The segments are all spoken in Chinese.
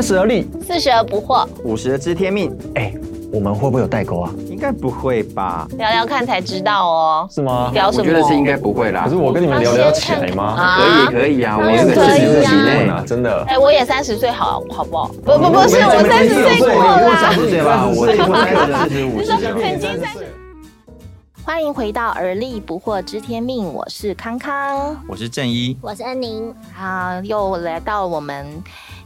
三十而立，四十而不惑，五十而知天命，哎，我们会不会有代沟啊？应该不会吧？聊聊看才知道哦。是吗？聊什么？我觉得是应该不会啦。可是我跟你们聊聊起来吗？可以可以啊，我们个四十几内啊，真的。哎，我也三十岁，好好不好？不不不是，我三十岁过啦。三十岁吧，我我四十五。你说曾经三十。欢迎回到《而立不惑知天命》，我是康康，我是正一，我是恩宁。好，又来到我们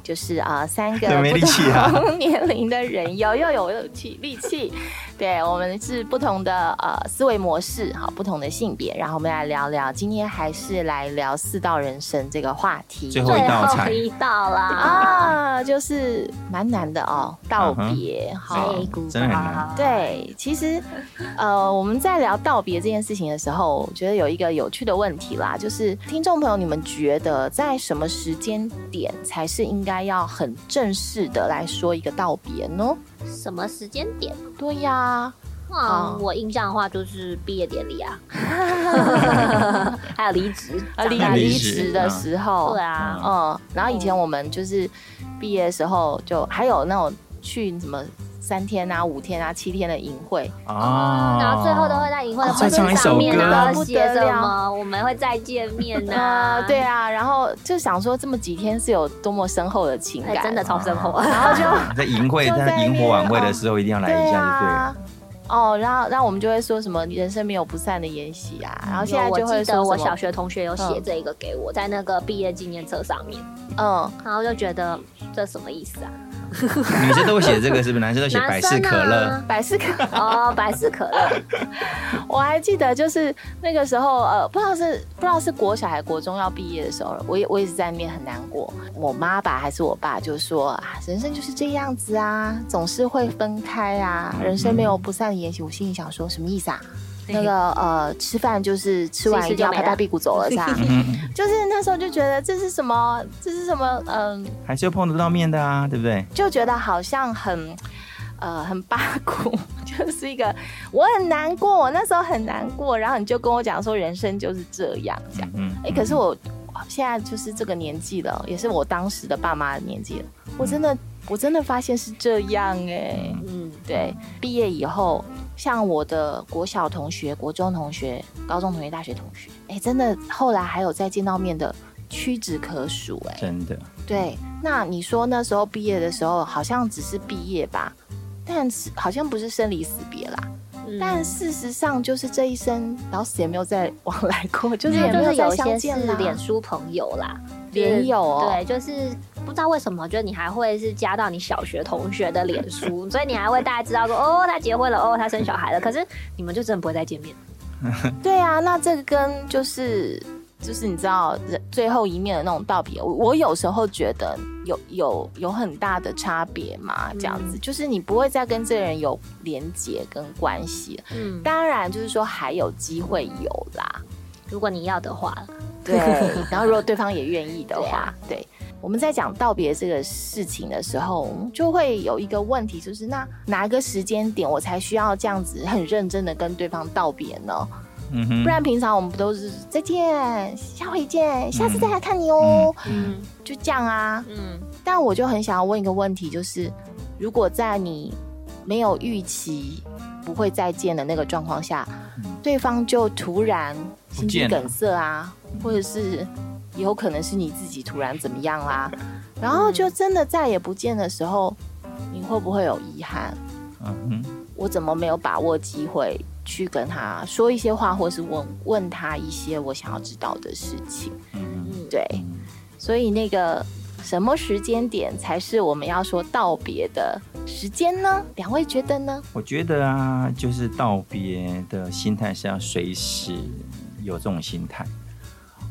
就是啊三个不同年龄的人，要又有有气力气。对我们是不同的呃思维模式，好不同的性别，然后我们来聊聊，今天还是来聊四道人生这个话题。最后一道菜，一道啦啊，就是蛮难的哦，道别，好，真的很难。对，其实呃我们在聊道别这件事情的时候，我觉得有一个有趣的问题啦，就是听众朋友，你们觉得在什么时间点才是应该要很正式的来说一个道别呢？什么时间点？对呀，啊，我印象的话就是毕业典礼啊，还有离职啊，离离职的时候，对啊，嗯，然后以前我们就是毕业的时候，就还有那种去什么。三天啊，五天啊，七天的营会啊，然后最后都会在营会的会场上面呢写什么？我们会再见面呢？对啊，然后就想说这么几天是有多么深厚的情感，真的超深厚。然后就 在营会、在萤火晚会的时候一定要来一下，就对了。哦，然后，然后我们就会说什么“人生没有不散的宴席”啊，然后现在就会说，我小学同学有写这一个给我，在那个毕业纪念册上面，嗯，然后就觉得这什么意思啊？女生都会写这个，是不是？男生都写百事可乐，百事可哦，百事可乐。我还记得，就是那个时候，呃，不知道是不知道是国小还是国中要毕业的时候，我也我也是在那边很难过。我妈吧还是我爸就说啊，人生就是这样子啊，总是会分开啊，人生没有不散的宴席。我心里想说，什么意思啊？那个呃，吃饭就是吃完一定要拍拍屁股走了，是吧？就是那时候就觉得这是什么？这是什么？嗯，还是要碰得到面的啊，对不对？就觉得好像很呃很八股，就是一个我很难过，我那时候很难过，然后你就跟我讲说人生就是这样，这样。嗯。哎，可是我现在就是这个年纪了，也是我当时的爸妈的年纪了，我真的我真的发现是这样哎。嗯，对，毕业以后。像我的国小同学、国中同学、高中同学、大学同学，哎，真的后来还有再见到面的屈指可数，哎，真的。对，那你说那时候毕业的时候，好像只是毕业吧，但是好像不是生离死别啦。但事实上，就是这一生老死也没有再往来过，就是也没有再相见啦。脸书朋友啦，脸友哦，对，就是。不知道为什么，就你还会是加到你小学同学的脸书，所以你还会大家知道说，哦，他结婚了，哦，他生小孩了。可是你们就真的不会再见面。对啊，那这个跟就是就是你知道最后一面的那种道别，我有时候觉得有有有很大的差别嘛。这样子就是你不会再跟这个人有连接跟关系。嗯，当然就是说还有机会有啦，如果你要的话。对，然后如果对方也愿意的话，对。我们在讲道别这个事情的时候，就会有一个问题，就是那哪个时间点我才需要这样子很认真的跟对方道别呢？嗯哼，不然平常我们不都是再见，下回见，下次再来看你哦，嗯，就这样啊，嗯。但我就很想要问一个问题，就是如果在你没有预期不会再见的那个状况下，对方就突然心肌梗塞啊，或者是。有可能是你自己突然怎么样啦，然后就真的再也不见的时候，你会不会有遗憾？嗯哼，我怎么没有把握机会去跟他说一些话，或是问问他一些我想要知道的事情？嗯嗯，对，所以那个什么时间点才是我们要说道别的时间呢？两位觉得呢？我觉得啊，就是道别的心态是要随时有这种心态。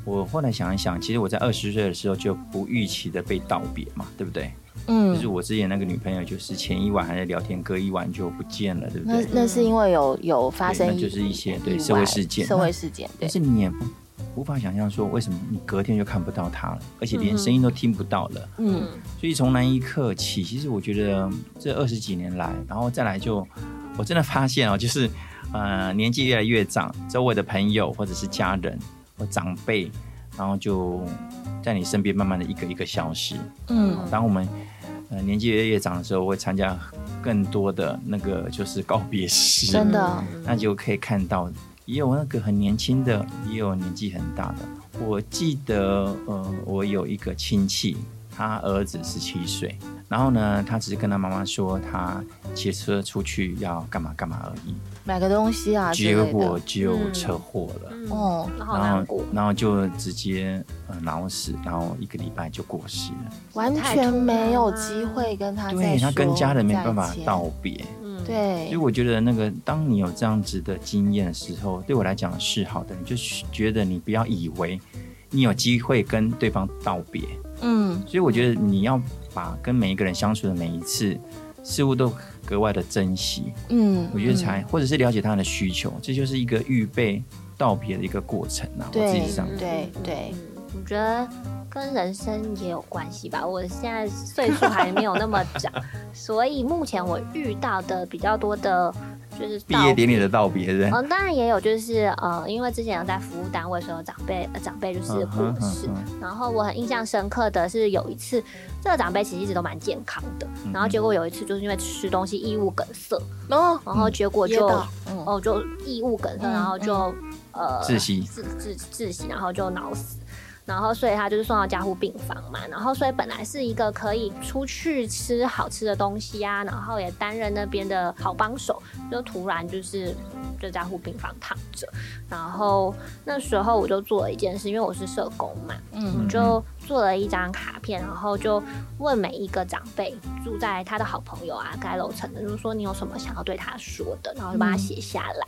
我后来想一想，其实我在二十岁的时候就不预期的被道别嘛，对不对？嗯，就是我之前那个女朋友，就是前一晚还在聊天，隔一晚就不见了，对不对？那那是因为有有发生，就是一些对社会事件，社会事件。但是你也不无法想象说，为什么你隔天就看不到她了，而且连声音都听不到了。嗯，所以从那一刻起，其实我觉得这二十几年来，然后再来就，我真的发现哦，就是呃年纪越来越长，周围的朋友或者是家人。或长辈，然后就在你身边慢慢的一个一个消失。嗯，当我们呃年纪越越长的时候，会参加更多的那个就是告别式，真的，那就可以看到也有那个很年轻的，也有年纪很大的。我记得呃，我有一个亲戚，他儿子十七岁。然后呢，他只是跟他妈妈说，他骑车出去要干嘛干嘛而已，买个东西啊，结果就车祸了。哦，然后然后就直接呃脑死，然后一个礼拜就过世了，完全没有机会跟他对他跟家人没办法道别。对，所以我觉得那个当你有这样子的经验的时候，对我来讲是好的。你就觉得你不要以为你有机会跟对方道别。嗯，所以我觉得你要把跟每一个人相处的每一次，似乎都格外的珍惜。嗯，我觉得才或者是了解他的需求，这就是一个预备道别的一个过程啊。我自己这样。对对，我觉得跟人生也有关系吧。我现在岁数还没有那么长，所以目前我遇到的比较多的。就是毕业典礼的道别，对嗯，当然也有，就是呃，因为之前在服务单位时候，长辈长辈就是过世，然后我很印象深刻的是有一次，这个长辈其实一直都蛮健康的，然后结果有一次就是因为吃东西异物梗塞，哦，然后结果就哦就异物梗塞，然后就呃窒息。窒窒窒息，然后就脑死。然后，所以他就是送到加护病房嘛。然后，所以本来是一个可以出去吃好吃的东西啊，然后也担任那边的好帮手，就突然就是就在加护病房躺着。然后那时候我就做了一件事，因为我是社工嘛，嗯，就做了一张卡片，然后就问每一个长辈住在他的好朋友啊，该楼层的，就是说你有什么想要对他说的，然后就把它写下来。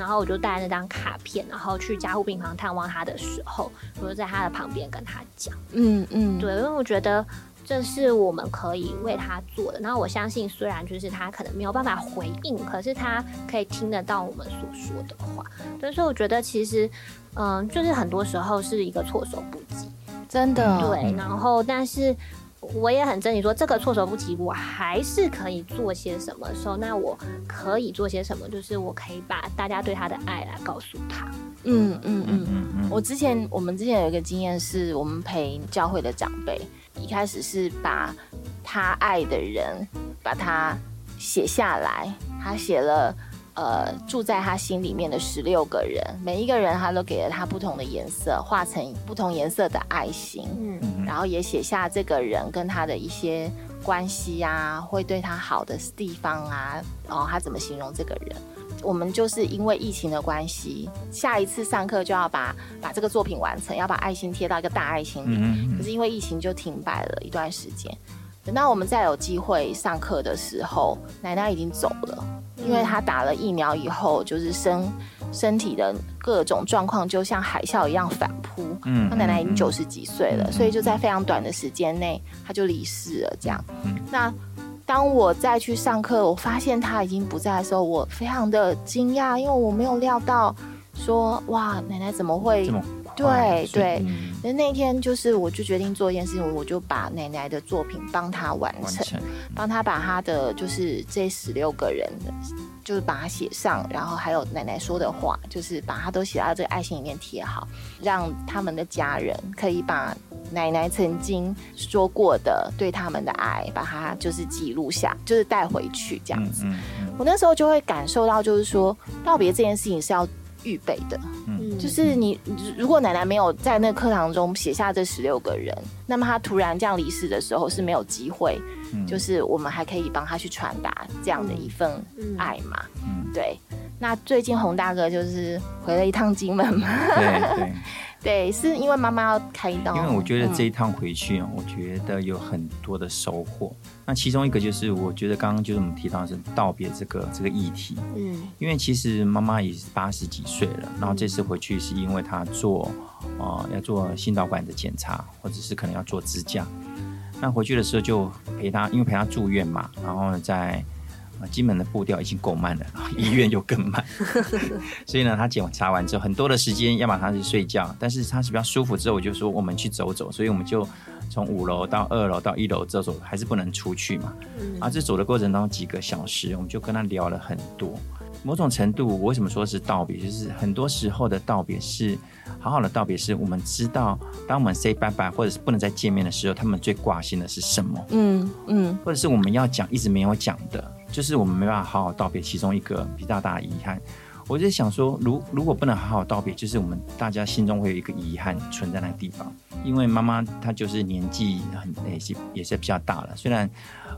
然后我就带那张卡片，然后去加护病房探望他的时候，我就在他的旁边跟他讲，嗯嗯，对，因为我觉得这是我们可以为他做的。然后我相信，虽然就是他可能没有办法回应，可是他可以听得到我们所说的话。所以我觉得其实，嗯，就是很多时候是一个措手不及，真的。对，然后但是。我也很珍惜，说这个措手不及，我还是可以做些什么时候，那我可以做些什么？就是我可以把大家对他的爱来告诉他。嗯嗯嗯嗯。我之前我们之前有一个经验，是我们陪教会的长辈，一开始是把他爱的人把他写下来，他写了。呃，住在他心里面的十六个人，每一个人他都给了他不同的颜色，画成不同颜色的爱心，嗯，然后也写下这个人跟他的一些关系啊，会对他好的地方啊，哦，他怎么形容这个人？我们就是因为疫情的关系，下一次上课就要把把这个作品完成，要把爱心贴到一个大爱心里，可是因为疫情就停摆了一段时间。等到我们再有机会上课的时候，奶奶已经走了，因为她打了疫苗以后，就是身身体的各种状况就像海啸一样反扑。嗯，他奶奶已经九十几岁了，所以就在非常短的时间内，他就离世了。这样，那当我再去上课，我发现他已经不在的时候，我非常的惊讶，因为我没有料到说，哇，奶奶怎么会？对对，那那天就是我就决定做一件事情，我就把奶奶的作品帮她完成，帮她把她的就是这十六个人的，就是把它写上，然后还有奶奶说的话，就是把它都写到这个爱心里面贴好，让他们的家人可以把奶奶曾经说过的对他们的爱，把它就是记录下，就是带回去这样子。我那时候就会感受到，就是说道别这件事情是要。预备的，嗯，就是你如果奶奶没有在那课堂中写下这十六个人，那么她突然这样离世的时候是没有机会，就是我们还可以帮她去传达这样的一份爱嘛，嗯，对。那最近洪大哥就是回了一趟金门嘛，对对。对，是因为妈妈要开刀。因为我觉得这一趟回去啊，我觉得有很多的收获。那其中一个就是，我觉得刚刚就是我们提到是道别这个这个议题。嗯，因为其实妈妈也是八十几岁了，然后这次回去是因为她做呃要做心导管的检查，或者是可能要做支架。那回去的时候就陪她，因为陪她住院嘛，然后在。金门的步调已经够慢了，医院又更慢，所以呢，他检查完之后，很多的时间要么他去睡觉，但是他是比较舒服之后，我就说我们去走走，所以我们就从五楼到二楼到一楼走走，还是不能出去嘛。啊，这走的过程当中几个小时，我们就跟他聊了很多。某种程度，我为什么说是道别？就是很多时候的道别是，好好的道别是我们知道，当我们 say 拜拜或者是不能再见面的时候，他们最挂心的是什么？嗯嗯，或者是我们要讲一直没有讲的，就是我们没办法好好道别，其中一个比较大的遗憾。我就想说，如如果不能好好道别，就是我们大家心中会有一个遗憾存在那个地方。因为妈妈她就是年纪很也是也是比较大了，虽然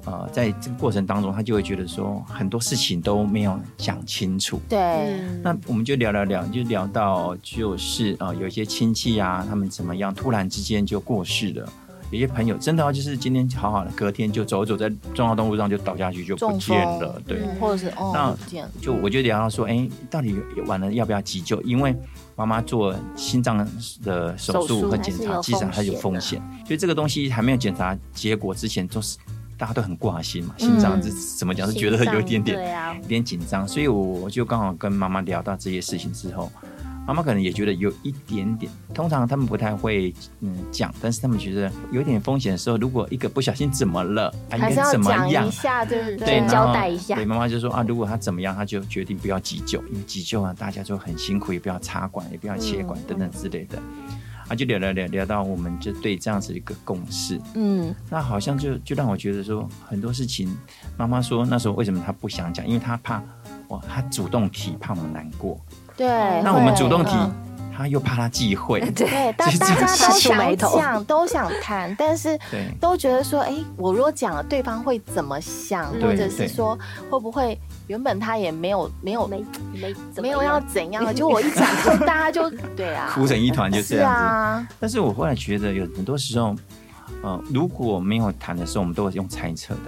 呃在这个过程当中，她就会觉得说很多事情都没有讲清楚。对，那我们就聊聊聊，就聊到就是呃有一些亲戚啊，他们怎么样突然之间就过世了。有些朋友真的就是今天好好的，隔天就走走在重要动路上就倒下去就不见了，对，或者是哦，那就我就聊到说，哎，到底完了要不要急救？因为妈妈做心脏的手术和检查，其实还有风险，所以这个东西还没有检查结果之前，都是大家都很挂心嘛，心脏这怎么讲是觉得有一点点有点紧张，所以我就刚好跟妈妈聊到这些事情之后。妈妈可能也觉得有一点点，通常他们不太会嗯讲，但是他们觉得有点风险的时候，如果一个不小心怎么了，还是要讲一下，对对？交代一下。对，妈妈就说啊，如果他怎么样，他就决定不要急救，因为急救啊，大家就很辛苦，也不要插管，也不要切管等等之类的。啊，就聊聊聊聊到我们就对这样子一个共识，嗯，那好像就就让我觉得说很多事情，妈妈说那时候为什么她不想讲，因为她怕哇，她主动提，怕我们难过。对，那我们主动提，他又怕他忌讳。对，大大家都想讲，都想谈，但是都觉得说，哎，我如果讲了，对方会怎么想，或者是说，会不会原本他也没有没有没没没有要怎样的，就我一讲，就 大家就对啊，哭成一团就这样子。但是我后来觉得，有很多时候，呃，如果没有谈的时候，我们都会用猜测的。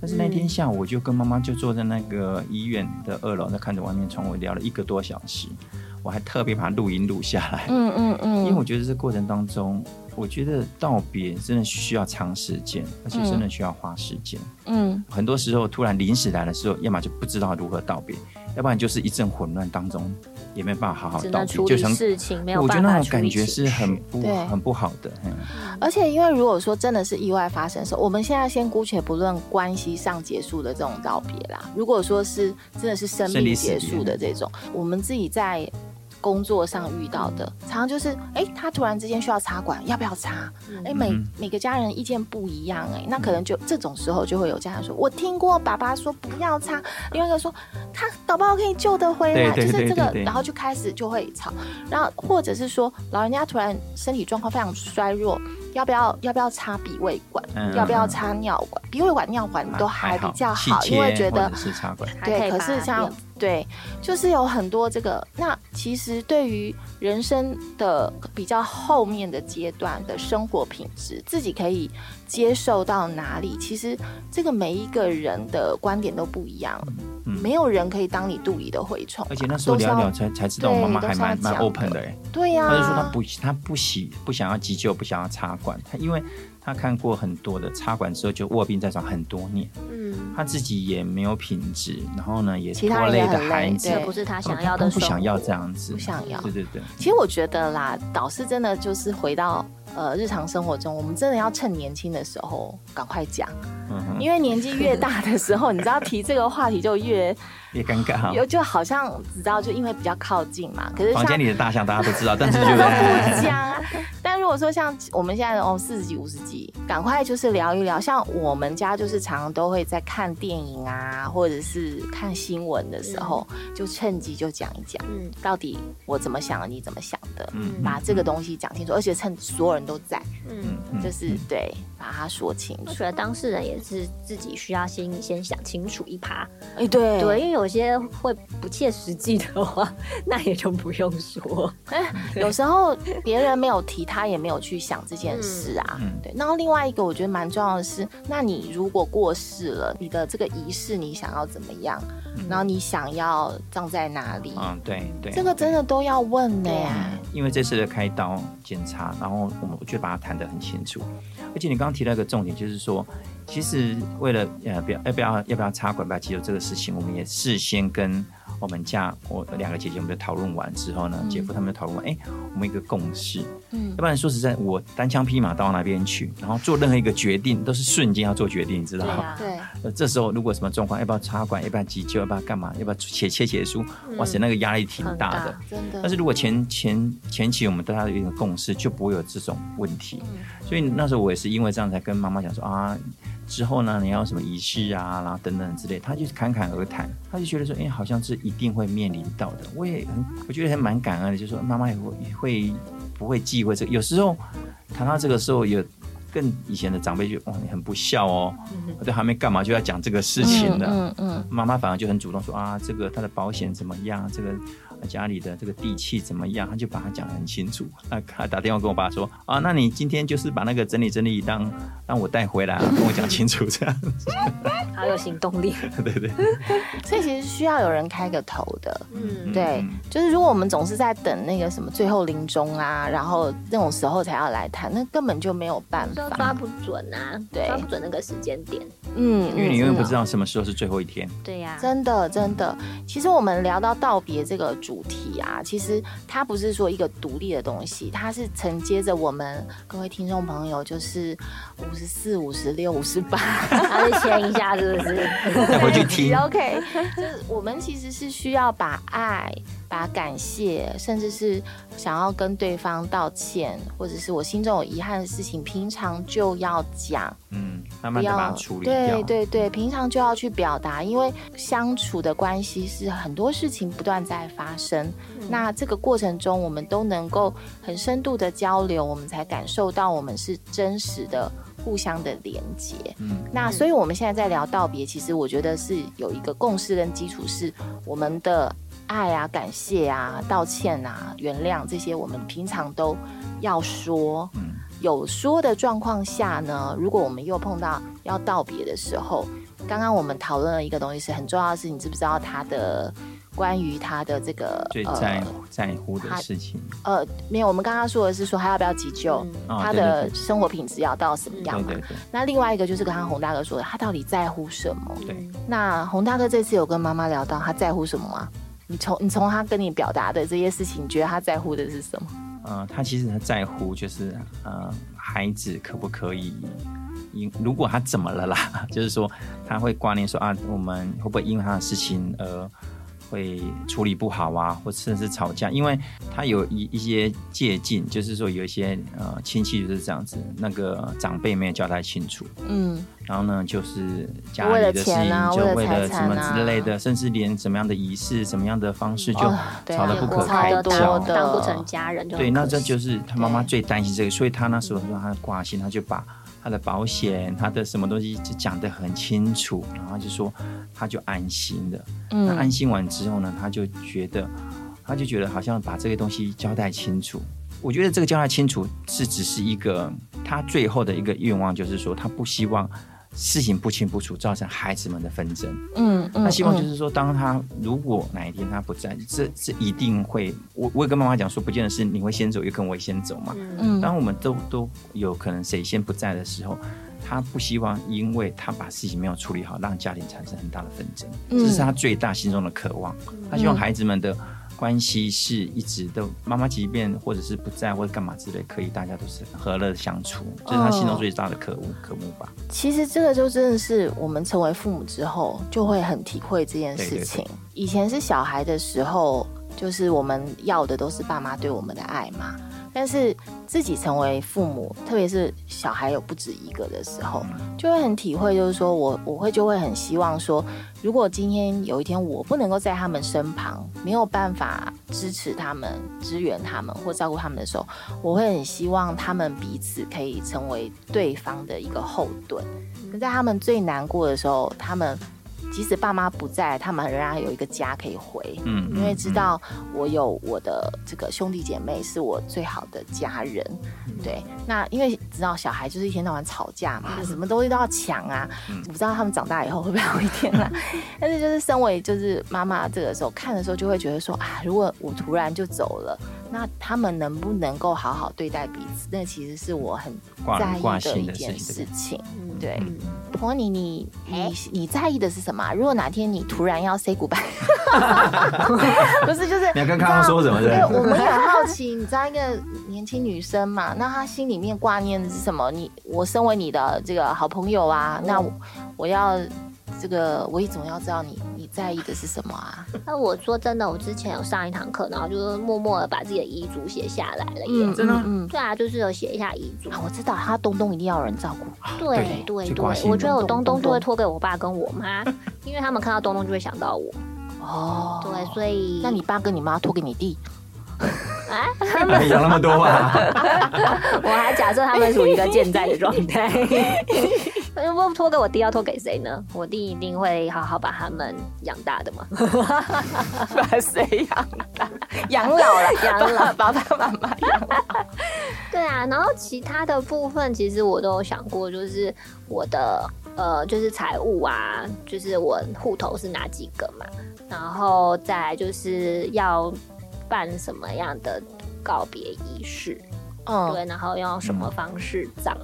但是那天下午，我就跟妈妈就坐在那个医院的二楼，那看着外面窗，我聊了一个多小时。我还特别把录音录下来。嗯嗯嗯。因为我觉得这过程当中，我觉得道别真的需要长时间，而且真的需要花时间。嗯。很多时候突然临时来的时候，要么就不知道如何道别，要不然就是一阵混乱当中。也没办法好好道别，就成事情没有。我觉得那种感觉是很不很不好的。而且，因为如果说真的是意外发生的时候，我们现在先姑且不论关系上结束的这种道别啦。如果说是真的是生命结束的这种，我们自己在。工作上遇到的，常常就是，哎，他突然之间需要插管，要不要插？哎，每每个家人意见不一样，哎，那可能就这种时候就会有家人说，我听过爸爸说不要插，另外一个说他搞不好可以救得回来，就是这个，然后就开始就会吵，然后或者是说老人家突然身体状况非常衰弱。要不要要不要插鼻胃管？要不要插尿管？鼻胃管、尿管都还比较好，因为觉得是插管。对，可是像对，就是有很多这个。那其实对于人生的比较后面的阶段的生活品质，自己可以接受到哪里？其实这个每一个人的观点都不一样。没有人可以当你肚里的蛔虫，而且那时候聊聊才才知道，我妈妈还蛮蛮 open 的哎。对呀，他就说他不他不喜不想要急救，不想要插管，他因为他看过很多的插管之后就卧病在床很多年，嗯，他自己也没有品质，然后呢也拖累的孩子，不是他想要的，不想要这样子，不想要，对对对。其实我觉得啦，导师真的就是回到。呃，日常生活中，我们真的要趁年轻的时候赶快讲，嗯因为年纪越大的时候，你知道提这个话题就越越尴尬，有就好像知道，就因为比较靠近嘛。可是房间里的大象大家都知道，但是就 不讲。但如果说像我们现在哦四十几五十几，赶快就是聊一聊。像我们家就是常常都会在看电影啊，或者是看新闻的时候，就趁机就讲一讲，嗯，到底我怎么想的，你怎么想的，嗯，把这个东西讲清楚，而且趁所有人都在，嗯，就是对。把它说清楚，我觉得当事人也是自己需要先先想清楚一趴。哎，对对，因为有些会不切实际的话，那也就不用说。有时候别人没有提，他也没有去想这件事啊。对。然后另外一个我觉得蛮重要的是，那你如果过世了，你的这个仪式你想要怎么样？然后你想要葬在哪里？嗯，对对，这个真的都要问的呀。因为这次的开刀检查，然后我们我就把它谈得很清楚。而且你刚刚提到一个重点，就是说，其实为了呃，不要要不要要不要插管、不要急救这个事情，我们也事先跟我们家我两个姐姐我们就讨论完之后呢，姐夫他们就讨论完，哎，我们一个共识，嗯，要不然说实在，我单枪匹马到那边去，然后做任何一个决定都是瞬间要做决定，你知道吗？对，呃，这时候如果什么状况，要不要插管，要不要急救，要不要干嘛，要不要写切结书，哇塞，那个压力挺大的，真的。但是如果前前前期我们对他有一个共识，就不会有这种问题。所以那时候我也是因为这样才跟妈妈讲说啊。之后呢，你要什么仪式啊，然后等等之类，他就侃侃而谈，他就觉得说，哎，好像是一定会面临到的。我也很，我觉得还蛮感恩的，就说妈妈也会会不会忌讳这个。有时候谈到这个时候，有更以前的长辈就哇，你很不孝哦，我都还没干嘛就要讲这个事情了。嗯嗯，妈妈反而就很主动说啊，这个他的保险怎么样？这个。家里的这个地契怎么样？他就把它讲得很清楚。那他打电话跟我爸说：“啊，那你今天就是把那个整理整理，当让我带回来，啊 跟我讲清楚这样子。”好有行动力。对对。所以其实需要有人开个头的。嗯，对，就是如果我们总是在等那个什么最后临终啊，然后那种时候才要来谈，那根本就没有办法，抓不准啊，对，抓不准那个时间点。嗯，因为你永远不知道什么时候是最后一天。对呀，真的真的。其实我们聊到道别这个。主题啊，其实它不是说一个独立的东西，它是承接着我们各位听众朋友，就是五十四、五十六、五十八，还是签一下，是不是？再回去听。OK，就是我们其实是需要把爱。把感谢，甚至是想要跟对方道歉，或者是我心中有遗憾的事情，平常就要讲，嗯，慢慢的把它处理对对对，平常就要去表达，因为相处的关系是很多事情不断在发生，那这个过程中我们都能够很深度的交流，我们才感受到我们是真实的互相的连接。嗯，那所以我们现在在聊道别，其实我觉得是有一个共识跟基础，是我们的。爱啊，感谢啊，道歉啊，原谅这些，我们平常都要说。嗯，有说的状况下呢，如果我们又碰到要道别的时候，刚刚我们讨论了一个东西是很重要的是，你知不知道他的关于他的这个最在在乎的事情？呃，没有，我们刚刚说的是说他要不要急救，他的生活品质要到什么样嘛？那另外一个就是刚刚洪大哥说的，他到底在乎什么？对。那洪大哥这次有跟妈妈聊到他在乎什么吗？你从你从他跟你表达的这些事情，你觉得他在乎的是什么？嗯，他其实他在乎就是呃，孩子可不可以因如果他怎么了啦，就是说他会挂念说啊，我们会不会因为他的事情而。会处理不好啊，或甚至吵架，因为他有一一些借鉴，就是说有一些呃亲戚就是这样子，那个长辈没有交代清楚，嗯，然后呢就是家里的事情就为了什么之类的，甚至连什么样的仪式、什么样的方式就吵得不可开交，当不成家人。对，那这就是他妈妈最担心这个，所以他那时候说他挂心，他就把。他的保险，他的什么东西就讲得很清楚，然后就说他就安心了。那安心完之后呢，他就觉得，他就觉得好像把这个东西交代清楚。我觉得这个交代清楚是只是一个他最后的一个愿望，就是说他不希望。事情不清不楚，造成孩子们的纷争。嗯，他希望就是说，当他如果哪一天他不在，这这一定会，我我也跟妈妈讲说，不见得是你会先走，也可能我会先走嘛。嗯，当我们都都有可能谁先不在的时候，他不希望因为他把事情没有处理好，让家庭产生很大的纷争。这是他最大心中的渴望。他希望孩子们的。关系是一直都妈妈即便或者是不在或者干嘛之类，可以大家都是和乐相处，这是他心中最大的可恶可慕吧。其实这个就真的是我们成为父母之后就会很体会这件事情。以前是小孩的时候，就是我们要的都是爸妈对我们的爱嘛。但是自己成为父母，特别是小孩有不止一个的时候，就会很体会，就是说我我会就会很希望说，如果今天有一天我不能够在他们身旁，没有办法支持他们、支援他们或照顾他们的时候，我会很希望他们彼此可以成为对方的一个后盾。在他们最难过的时候，他们。即使爸妈不在，他们仍然有一个家可以回，嗯，因为知道我有我的这个兄弟姐妹是我最好的家人，对。那因为知道小孩就是一天到晚吵架嘛，什么东西都要抢啊，我不知道他们长大以后会不会有一天啦。但是就是身为就是妈妈这个时候看的时候，就会觉得说啊，如果我突然就走了。那他们能不能够好好对待彼此？那其实是我很在意的一件事情对嗯婆妮，你哎你你在意的是什么啊？如果哪天你突然要 say goodbye，不是就是你要跟康康说什么？对对，我们很好奇，你知道一个年轻女生嘛，那她心里面挂念的是什么？你我身为你的这个好朋友啊，那我我要这个我也总要知道你你在意的是什么啊？那我说真的，我之前有上一堂课，然后就是默默的把自己的遗嘱写下来了耶。真的嗯对啊，就是有写一下遗嘱。啊，我知道他东东一定要有人照顾。对对对我觉得我东东东东都会托给我爸跟我妈，因为他们看到东东就会想到我。哦，对，所以那你爸跟你妈托给你弟，啊，养那么多啊，我还假设他们属于一个健在的状态。如果托给我弟，要托给谁呢？我弟一定会好好把他们养大的嘛。把谁养大？养老了，养老爸爸妈妈养老。对啊，然后其他的部分其实我都有想过，就是我的呃，就是财务啊，就是我户头是哪几个嘛，然后再来就是要办什么样的告别仪式，嗯，对，然后用什么方式葬。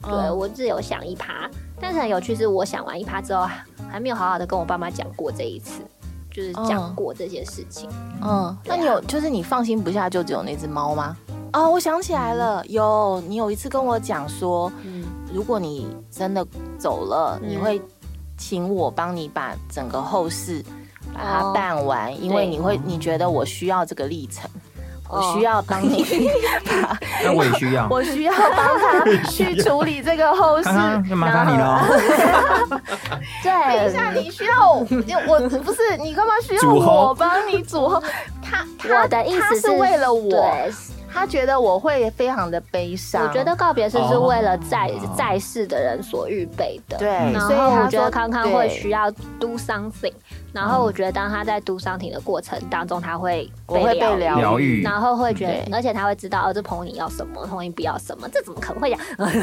对嗯我自有想一趴，但是很有趣是，我想完一趴之后，还没有好好的跟我爸妈讲过这一次，就是讲过这些事情。嗯，那你有就是你放心不下就只有那只猫吗？哦，我想起来了，有你有一次跟我讲说，嗯，如果你真的走了，嗯。你会请我帮你把整个后事把它哦办完，因为你会你觉得我需要这个历程，我哦需要帮你 把，那我也需要。我需要帮他去处理这个后事。康康，就麻烦你了对。等一下，你需要我，不是你干嘛需要我帮你煮后？他他我的意思是为了我，对，他觉得我会非常的悲伤。我觉得告别式是为了在哦在世的人所预备的。对，然所以他后我觉得康康会需要 do something，然后我觉得当他在 do something 的过程当中，他会我会被疗愈然后会觉得，而且他会知道，哦，这朋友你要什么，朋友不要什么，这怎么可能会讲？嗯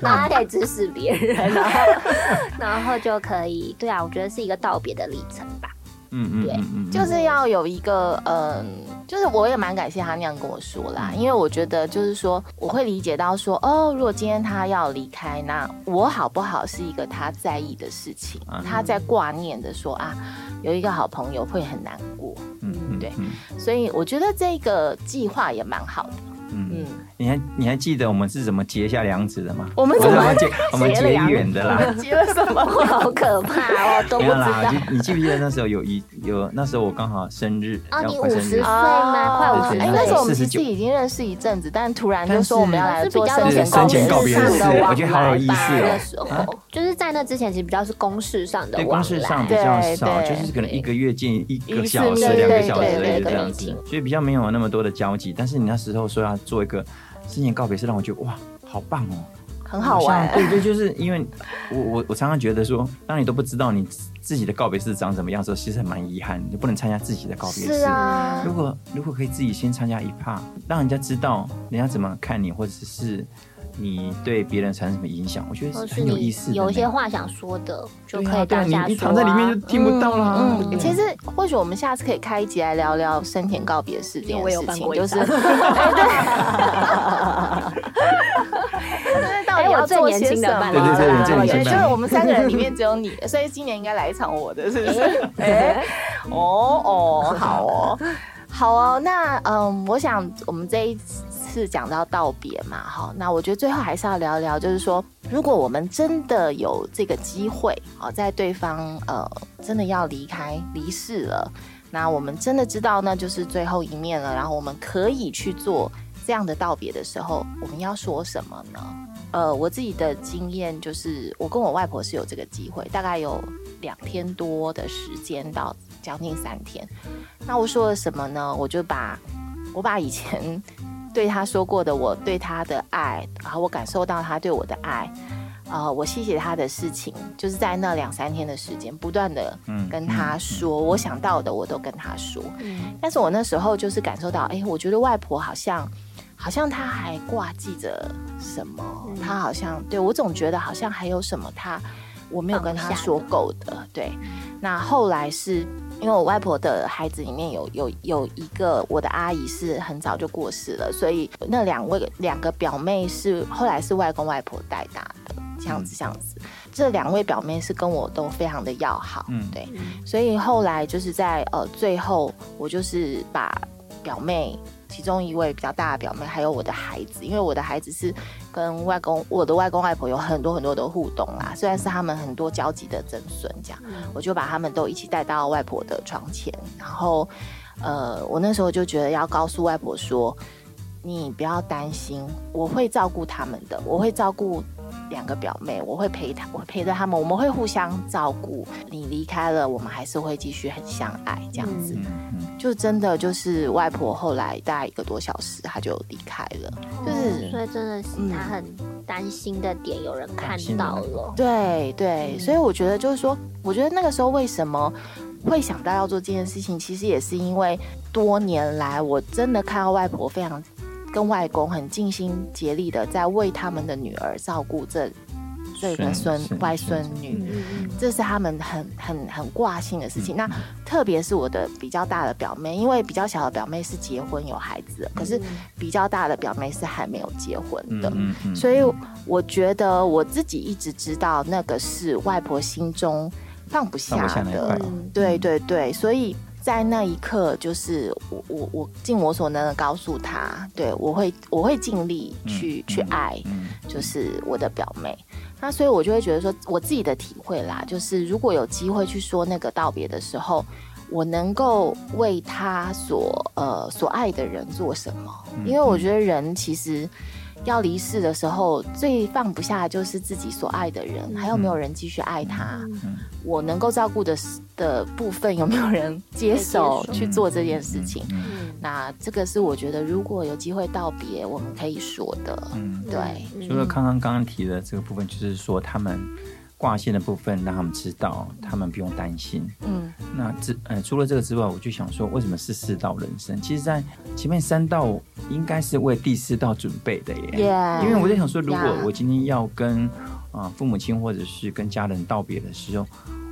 然后他可以指使别人，然后 然后就可以，对啊，我觉得是一个道别的历程吧。嗯嗯对就是要有一个嗯，就是我也蛮感谢他那样跟我说啦，因为我觉得就是说我会理解到说，哦，如果今天他要离开，那我好不好是一个他在意的事情嗯，他在挂念的说啊，有一个好朋友会很难过，嗯嗯对嗯。所以我觉得这个计划也蛮好的，嗯嗯，你还你还记得我们是怎么结下梁子的吗？我们怎么结我们结缘的啦。结了什么？好可怕哦，都不知没有啦，道。你记不记得那时候有一有那时候我刚好生日，啊你要快生50岁日，吗快哦50哎，岁那时候我们其49实已经认识一阵子，但突然就说我们要来做生是前生前告别式式我觉得好有意思哦那时候就是在那之前，其实比较是公事上的对，公事上比较少，就是可能一个月见一个小时、两个小时这样子，所以比较没有那么多的交集。但是你那时候说要做一个生前告别式，让我觉得哇，好棒哦，很好玩。对对，就是因为我我我常常觉得说，当你都不知道你自己的告别式长什么样的时候，其实还蛮遗憾，你就不能参加自己的告别式。是啊如，果如果可以自己先参加一趴，让人家知道人家怎么看你，或者是你对别人产生什么影响，我觉得是你很有意思的。有一些话想说的，就可以对啊对啊当下说、啊。你你躺在里面就听不到啦。嗯，其实或许我们下次可以开一集来聊聊生前告别式这件事情，就是场就是到底哎要做 我最年轻的些什么办了就是我们三个人里面只有你，所以今年应该来一场我的，是不是？哎，哦哦，好哦。好哦，那嗯，我想我们这一次讲到道别嘛，哈，那我觉得最后还是要聊一聊，就是说，如果我们真的有这个机会，哦，在对方呃真的要离开离世了，那我们真的知道那就是最后一面了，然后我们可以去做这样的道别的时候，我们要说什么呢？呃，我自己的经验就是，我跟我外婆是有这个机会，大概有两天多的时间到将近三天。那我说了什么呢？我就把我把以前对他说过的我对他的爱，然后我感受到他对我的爱，呃，我谢谢他的事情，就是在那两三天的时间，不断的嗯跟他说，我想到的我都跟他说。嗯但是我那时候就是感受到，哎、我觉得外婆好像，好像她还挂记着什么，嗯她好像对我总觉得好像还有什么她我没有跟他说够的。对，那后来是因为我外婆的孩子里面有有有一个我的阿姨是很早就过世了，所以那两位两个表妹是后来是外公外婆带大的，这样子这样子。这两位表妹是跟我都非常的要好，嗯，对，所以后来就是在呃最后，我就是把表妹其中一位比较大的表妹，还有我的孩子，因为我的孩子是跟外公我的外公外婆有很多很多的互动啦，虽然是他们很多交集的曾孙这样，我就把他们都一起带到外婆的床前，然后呃我那时候就觉得要告诉外婆说，你不要担心，我会照顾他们的，我会照顾。两个表妹，我会陪她，我陪着他们，我们会互相照顾。你离开了，我们还是会继续很相爱，这样子。就真的就是外婆后来大概一个多小时，她就离开了。就是所以真的是她很担心的点，有人看到了。对对，所以我觉得就是说，我觉得那个时候为什么会想到要做这件事情，其实也是因为多年来我真的看到外婆非常。跟外公很尽心竭力的在为他们的女儿照顾这这个孙外孙女，这是他们很很很挂心的事情。那特别是我的比较大的表妹，因为比较小的表妹是结婚有孩子，可是比较大的表妹是还没有结婚的，所以我觉得我自己一直知道那个是外婆心中放不下的，对对对，所以。在那一刻，就是我我我尽我所能的告诉他，对我会我会尽力去去爱，就是我的表妹。那所以我就会觉得说，我自己的体会啦，就是如果有机会去说那个道别的时候，我能够为他所呃所爱的人做什么？因为我觉得人其实。要离世的时候，最放不下就是自己所爱的人，还有没有人继续爱他？我能够照顾的的部分，有没有人接手去做这件事情？那这个是我觉得，如果有机会道别，我们可以说的。嗯，对。除了刚刚刚刚提的这个部分，就是说他们。挂线的部分让他们知道，他们不用担心。嗯，那之呃除了这个之外，我就想说，为什么是四道人生？其实，在前面三道应该是为第四道准备的耶。因为我在想说，如果我今天要跟啊父母亲或者是跟家人道别的时候，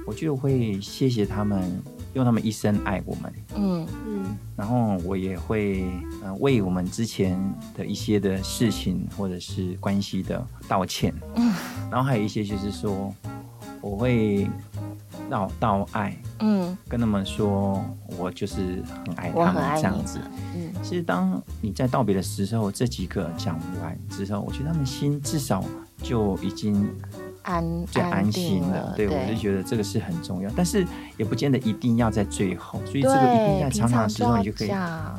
我就会谢谢他们，用他们一生爱我们。嗯嗯，然后我也会呃为我们之前的一些的事情或者是关系的道歉。嗯。然后还有一些就是说，我会道道爱，嗯，跟他们说，我就是很爱他们这样子。嗯，其实当你在道别的时候，这几个讲完之后，我觉得他们心至少就已经。安最安心了，对我就觉得这个是很重要，但是也不见得一定要在最后，所以这个一定在长长的时候，你就可以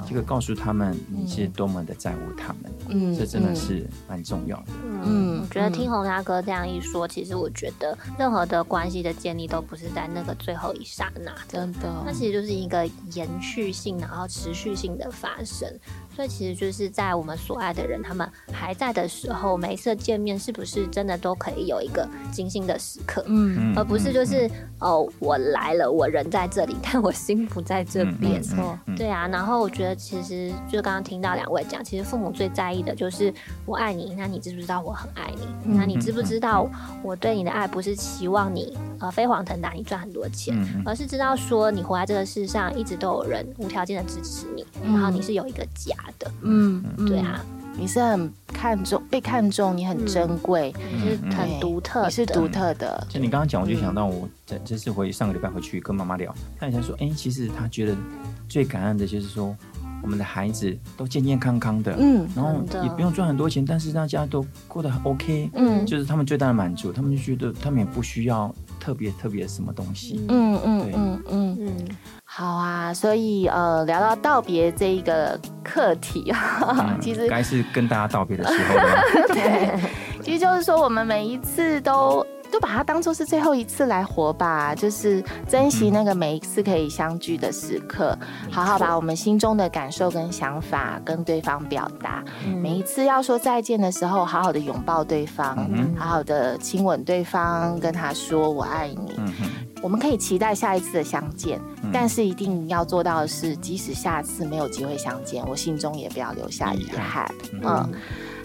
这个告诉他们你是多么的在乎他们，嗯，这真的是蛮重要的。嗯，我觉得听洪大哥这样一说，其实我觉得任何的关系的建立都不是在那个最后一刹那，真的，那其实就是一个延续性然后持续性的发生。所以其实就是在我们所爱的人他们还在的时候，每一次见面是不是真的都可以有一个精心的时刻？嗯，而不是就是哦，我来了，我人在这里，但我心不在这边。错，对啊。然后我觉得其实就刚刚听到两位讲，其实父母最在意的就是我爱你，那你知不知道我很爱你？那你知不知道我对你的爱不是期望你呃飞黄腾达，你赚很多钱，而是知道说你活在这个世上一直都有人无条件的支持你，然后你是有一个家。的，嗯，对啊，你是很看重被看重，你很珍贵，是很独特，你是独特的。就你刚刚讲，我就想到我这这次回上个礼拜回去跟妈妈聊，她也在说，哎，其实她觉得最感恩的就是说，我们的孩子都健健康康的，嗯，然后也不用赚很多钱，但是大家都过得很 OK，嗯，就是他们最大的满足，他们就觉得他们也不需要特别特别什么东西，嗯嗯嗯嗯。嗯。好啊，所以呃，聊到道别这一个课题啊，其实该是跟大家道别的时候了。对，其实就是说，我们每一次都都把它当做是最后一次来活吧，就是珍惜那个每一次可以相聚的时刻，好好把我们心中的感受跟想法跟对方表达。每一次要说再见的时候，好好的拥抱对方，好好的亲吻对方，跟他说我爱你。我们可以期待下一次的相见，但是一定要做到的是，即使下次没有机会相见，我心中也不要留下遗憾。嗯，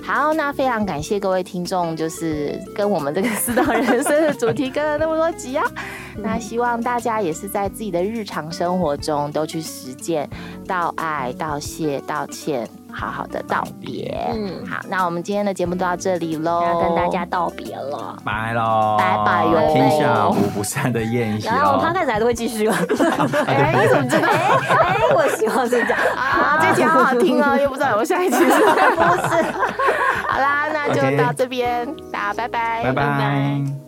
好，那非常感谢各位听众，就是跟我们这个四道人生的主题跟了那么多集啊。那希望大家也是在自己的日常生活中都去实践道爱、道谢、道歉。好好的道别，嗯，好，那我们今天的节目就到这里喽，要跟大家道别了，拜喽，拜拜哟，天下无不散的宴席然后他开始还是会继续吗？哎，你怎么知道？哎，我希望是这样。啊，这集好好听哦，又不知道有下一期，是 不是？好啦，那就到这边，大家拜拜，拜拜。